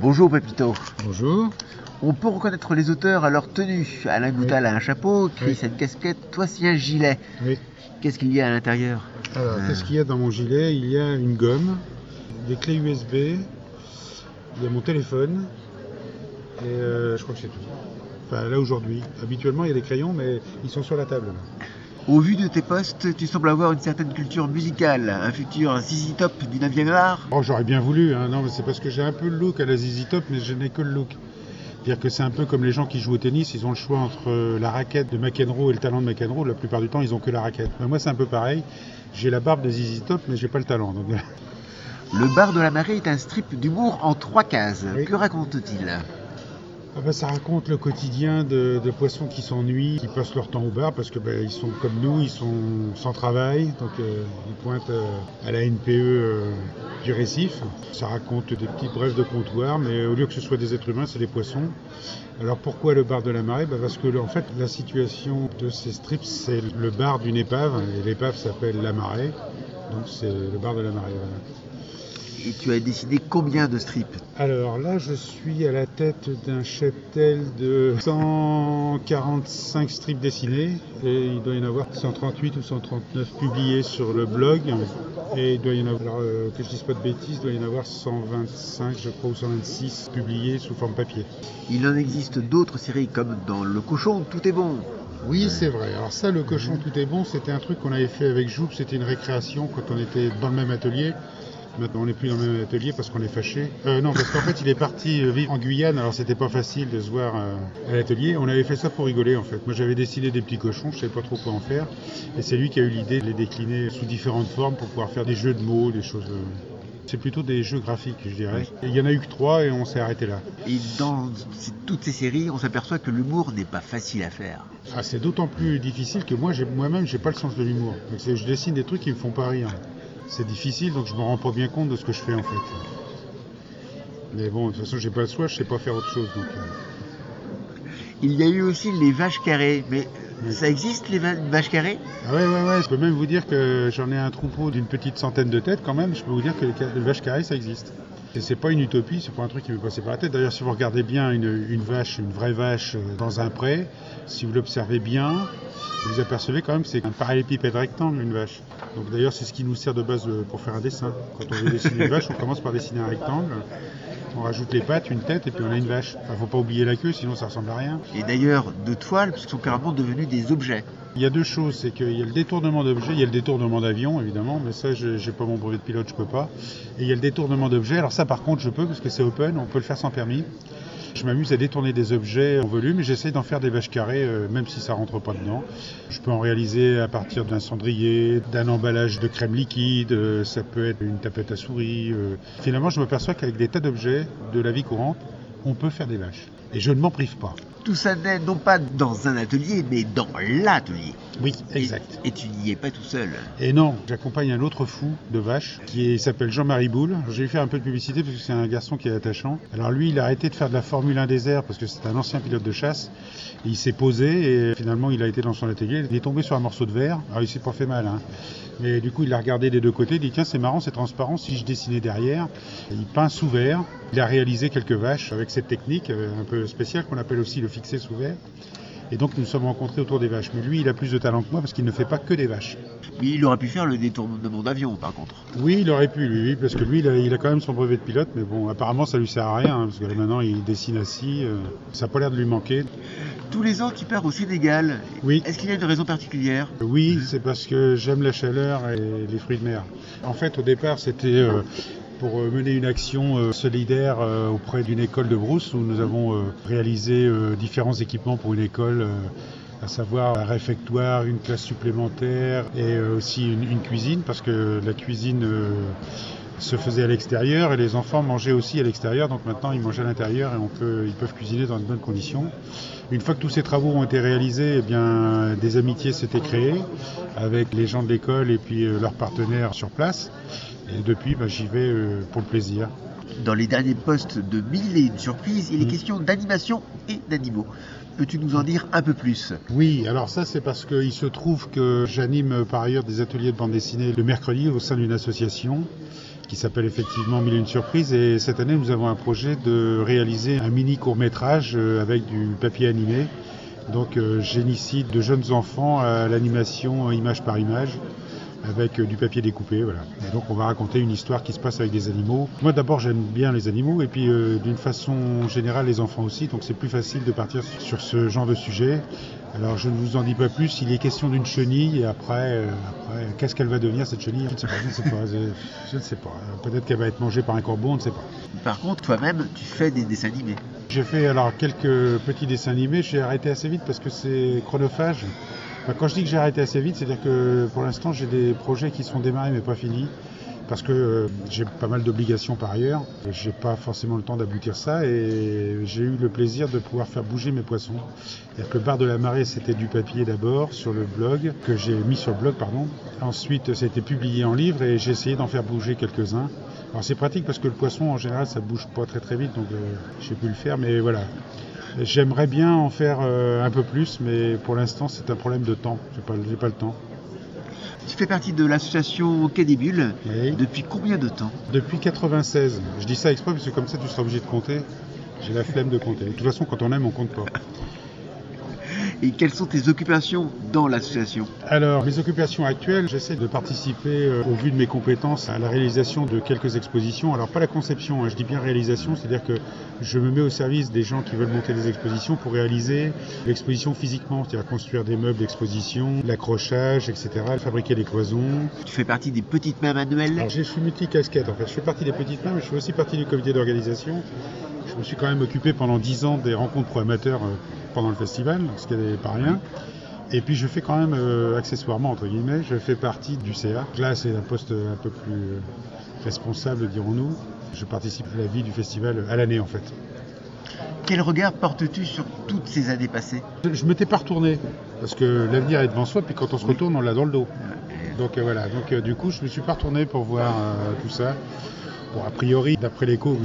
Bonjour Pepito. Bonjour. On peut reconnaître les auteurs à leur tenue. Alain Goutal a un chapeau, Chris a une casquette, toi c'est un gilet. Oui. Qu'est-ce qu'il y a à l'intérieur Alors, Euh. qu'est-ce qu'il y a dans mon gilet? Il y a une gomme, des clés USB, il y a mon téléphone, et euh, je crois que c'est tout. Enfin, là aujourd'hui. Habituellement, il y a des crayons, mais ils sont sur la table. là. Au vu de tes postes, tu sembles avoir une certaine culture musicale, un futur ZZ Top du 9e art. Oh, j'aurais bien voulu, hein. non, mais c'est parce que j'ai un peu le look à la ZZ Top, mais je n'ai que le look. C'est-à-dire que c'est un peu comme les gens qui jouent au tennis, ils ont le choix entre euh, la raquette de McEnroe et le talent de McEnroe. La plupart du temps, ils ont que la raquette. Ben, moi, c'est un peu pareil. J'ai la barbe de ZZ Top, mais j'ai pas le talent. Donc, Le bar de la marée est un strip d'humour en trois cases. Oui. Que raconte-t-il? Ça raconte le quotidien de, poissons qui s'ennuient, qui passent leur temps au bar parce que bah, ils sont comme nous, ils sont sans travail, donc euh, ils pointent euh, à la NPE euh, du récif. Ça raconte des petites brèves de comptoir, mais au lieu que ce soit des êtres humains, c'est des poissons. Alors pourquoi le bar de la marée? Bah Parce que en fait la situation de ces strips, c'est le bar d'une épave, et l'épave s'appelle la marée, donc c'est le bar de la marée. Et tu as décidé combien de strips Alors là, je suis à la tête d'un cheptel de 145 strips dessinés et il doit y en avoir 138 ou 139 publiés sur le blog et il doit y en avoir, alors, euh, que je dise pas de bêtises, il doit y en avoir 125 je crois ou 126 publiés sous forme papier. Il en existe d'autres séries comme dans Le Cochon, tout est bon. Oui, c'est vrai. Alors ça, le cochon tout est bon, c'était un truc qu'on avait fait avec Joub, c'était une récréation quand on était dans le même atelier. Maintenant, on n'est plus dans le même atelier parce qu'on est fâché. Euh, non, parce qu'en fait, il est parti euh, vivre en Guyane, alors c'était pas facile de se voir euh, à l'atelier. On avait fait ça pour rigoler, en fait. Moi, j'avais dessiné des petits cochons, je savais pas trop quoi en faire. Et c'est lui qui a eu l'idée de les décliner sous différentes formes pour pouvoir faire des jeux de mots, des choses. C'est plutôt des jeux graphiques, je dirais. Il y en a eu que trois et on s'est arrêté là. Et dans toutes ces séries, on s'aperçoit que l'humour n'est pas facile à faire. Ah, c'est d'autant plus difficile que moi, j'ai- moi-même, j'ai pas le sens de l'humour. Donc, Je dessine des trucs qui me font pas rire. C'est difficile, donc je me rends pas bien compte de ce que je fais en fait. Mais bon, de toute façon, j'ai pas le choix, je sais pas faire autre chose. Donc, euh. Il y a eu aussi les vaches carrées, mais Oui. ça existe les va- vaches carrées? Ah ouais, ouais, ouais. Je peux même vous dire que j'en ai un troupeau d'une petite centaine de têtes quand même. Je peux vous dire que les vaches carrées, ça existe. C'est pas une utopie, c'est pas un truc qui m'est passé par la tête. D'ailleurs, si vous regardez bien une, une vache, une vraie vache euh, dans un pré, si vous l'observez bien, vous apercevez quand même que c'est un parallélépipède rectangle, une vache. Donc d'ailleurs, c'est ce qui nous sert de base euh, pour faire un dessin. Quand on veut dessiner une vache, on commence par dessiner un rectangle. On rajoute les pattes, une tête, et puis on a une vache. Enfin, faut pas oublier la queue, sinon ça ressemble à rien. Et d'ailleurs, de toiles, sont carrément devenus des objets. Il y a deux choses, c'est qu'il y a le détournement d'objets, il y a le détournement d'avion évidemment, mais ça je j'ai pas mon brevet de pilote, je peux pas. Et il y a le détournement d'objets, alors ça par contre je peux parce que c'est open, on peut le faire sans permis. Je m'amuse à détourner des objets en volume et j'essaie d'en faire des vaches carrées, euh, même si ça rentre pas dedans. Je peux en réaliser à partir d'un cendrier, d'un emballage de crème liquide, euh, ça peut être une tapette à souris. euh. Finalement, je m'aperçois qu'avec des tas d'objets de la vie courante, on peut faire des vaches. Et je ne m'en prive pas. Tout ça n'est non pas dans un atelier, mais dans l'atelier. Oui, exact. Et, tu n'y es pas tout seul. Et non, j'accompagne un autre fou de vache qui s'appelle Jean-Marie Boule. J'ai lui faire un peu de publicité parce que c'est un garçon qui est attachant. Alors lui, il a arrêté de faire de la Formule 1 désert parce que c'est un ancien pilote de chasse. Il s'est posé et finalement il a été dans son atelier. Il est tombé sur un morceau de verre. Alors il s'est pas fait mal. Hein. Mais du coup, il l'a regardé des deux côtés. Il dit tiens, c'est marrant, c'est transparent. Si je dessinais derrière, il peint sous verre. Il a réalisé quelques vaches avec cette technique euh, un peu spéciale qu'on appelle aussi le fixer sous verre. Et donc nous nous sommes rencontrés autour des vaches. Mais lui, il a plus de talent que moi parce qu'il ne fait pas que des vaches. Mais il aurait pu faire le détournement d'avion, par contre. Oui, il aurait pu, lui, parce que lui, il a, il a quand même son brevet de pilote, mais bon, apparemment, ça lui sert à rien, hein, parce que là, maintenant, il dessine assis, euh, ça n'a pas l'air de lui manquer. Tous les ans, tu pars au Sénégal. Oui. Est-ce qu'il y a une raison particulière? Oui, c'est parce que j'aime la chaleur et les fruits de mer. En fait, au départ, c'était euh, pour euh, mener une action euh, solidaire euh, auprès d'une école de Brousse, où nous avons réalisé différents équipements pour une école. à savoir un réfectoire, une classe supplémentaire et aussi une, cuisine, parce que la cuisine se faisait à l'extérieur et les enfants mangeaient aussi à l'extérieur, donc maintenant ils mangent à l'intérieur et on peut, ils peuvent cuisiner dans de bonnes conditions. Une fois que tous ces travaux ont été réalisés, eh bien, des amitiés s'étaient créées avec les gens de l'école et puis euh, leurs partenaires sur place. Et depuis, bah, j'y vais euh, pour le plaisir. Dans les derniers postes de Mille et une surprises, il est Mm. question d'animation et d'animaux. Peux-tu nous en dire un peu plus? Oui, alors ça c'est parce qu'il se trouve que j'anime par ailleurs des ateliers de bande dessinée le mercredi au sein d'une association. Qui s'appelle effectivement Mille et une surprises. Et cette année, nous avons un projet de réaliser un mini court métrage euh, avec du papier animé. Donc euh, j'initie de jeunes enfants à l'animation image par image avec euh, du papier découpé. Voilà. Et donc on va raconter une histoire qui se passe avec des animaux. Moi d'abord j'aime bien les animaux et puis euh, d'une façon générale les enfants aussi. Donc c'est plus facile de partir sur ce genre de sujet. Alors je ne vous en dis pas plus. Il est question d'une chenille et après, euh, après qu'est-ce qu'elle va devenir cette chenille? Je ne sais pas. Je ne sais pas. Je, je ne sais pas. Peut-être qu'elle va être mangée par un corbeau. On ne sait pas. Par contre, toi-même, tu fais des dessins animés. J'ai fait alors quelques petits dessins animés. J'ai arrêté assez vite parce que c'est chronophage. Enfin, quand je dis que j'ai arrêté assez vite, c'est-à-dire que pour l'instant j'ai des projets qui sont démarrés mais pas finis parce que euh, j'ai pas mal d'obligations par ailleurs. J'ai pas forcément le temps d'aboutir ça et j'ai eu le plaisir de pouvoir faire bouger mes poissons. C'est-à-dire de la marée c'était du papier d'abord sur le blog que j'ai mis sur le blog pardon. Ensuite ça a été publié en livre et j'ai essayé d'en faire bouger quelques-uns. Alors c'est pratique parce que le poisson en général ça bouge pas très très vite donc euh, j'ai pu le faire mais voilà. J'aimerais bien en faire euh, un peu plus, mais pour l'instant, c'est un problème de temps. J'ai pas, pas le temps. Tu fais partie de l'association Quai des Bulles. Oui. Depuis combien de temps? Depuis 96. Je dis ça exprès parce que comme ça, tu seras obligé de compter. J'ai la flemme de compter. De toute façon, quand on aime, on compte pas. Et quelles sont tes occupations dans l'association Alors, mes occupations actuelles, j'essaie de participer, euh, au vu de mes compétences, à la réalisation de quelques expositions. Alors, pas la conception, hein, je dis bien réalisation, c'est-à-dire que je me mets au service des gens qui veulent monter des expositions pour réaliser l'exposition physiquement, c'est-à-dire construire des meubles d'exposition, l'accrochage, etc., fabriquer des cloisons. Tu fais partie des petites mains manuelles Alors, je suis multi-casquette, en fait. Je fais partie des petites mains, mais je fais aussi partie du comité d'organisation. Je me suis quand même occupé pendant 10 ans des rencontres pro amateurs euh, pendant le festival, ce qui n'est pas rien. Et puis je fais quand même euh, accessoirement, entre guillemets, je fais partie du CA. Là, c'est un poste un peu plus euh, responsable, dirons-nous. Je participe à la vie du festival à l'année, en fait. Quel regard portes-tu sur toutes ces années passées? Je ne m'étais pas retourné, parce que l'avenir est devant soi, puis quand on se retourne, on l'a dans le dos. Donc euh, voilà, donc euh, du coup, je me suis pas retourné pour voir euh, tout ça. Bon, a priori, d'après l'écho que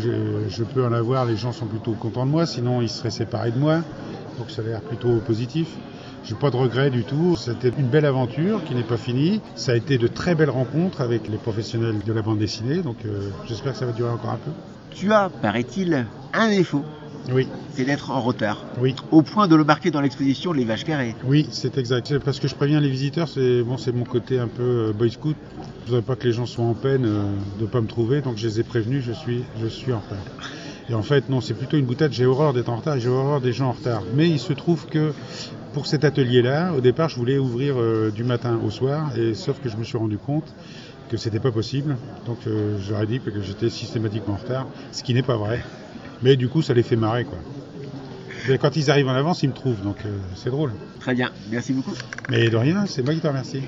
je peux en avoir, les gens sont plutôt contents de moi, sinon ils seraient séparés de moi. Donc ça a l'air plutôt positif. J'ai pas de regrets du tout. C'était une belle aventure qui n'est pas finie. Ça a été de très belles rencontres avec les professionnels de la bande dessinée. Donc euh, j'espère que ça va durer encore un peu. Tu as, paraît-il, un défaut, Oui, c'est d'être en retard. oui. Au point de le marquer dans l'exposition Les Vaches Carrées. Oui, c'est exact. Parce que je préviens les visiteurs, c'est bon, c'est mon côté un peu euh, boy scout. Je voudrais pas que les gens soient en peine euh, de pas me trouver, donc je les ai prévenus. Je suis, je suis en retard. Et en fait, non, c'est plutôt une boutade. J'ai horreur d'être en retard et j'ai horreur des gens en retard. Mais il se trouve que pour cet atelier-là, au départ, je voulais ouvrir euh, du matin au soir, et sauf que je me suis rendu compte que c'était pas possible. Donc euh, j'aurais dit que j'étais systématiquement en retard, ce qui n'est pas vrai. Mais du coup, ça les fait marrer, quoi. Et quand ils arrivent en avance, ils me trouvent, donc euh, c'est drôle. Très bien, merci beaucoup. Mais de rien, c'est moi qui te remercie.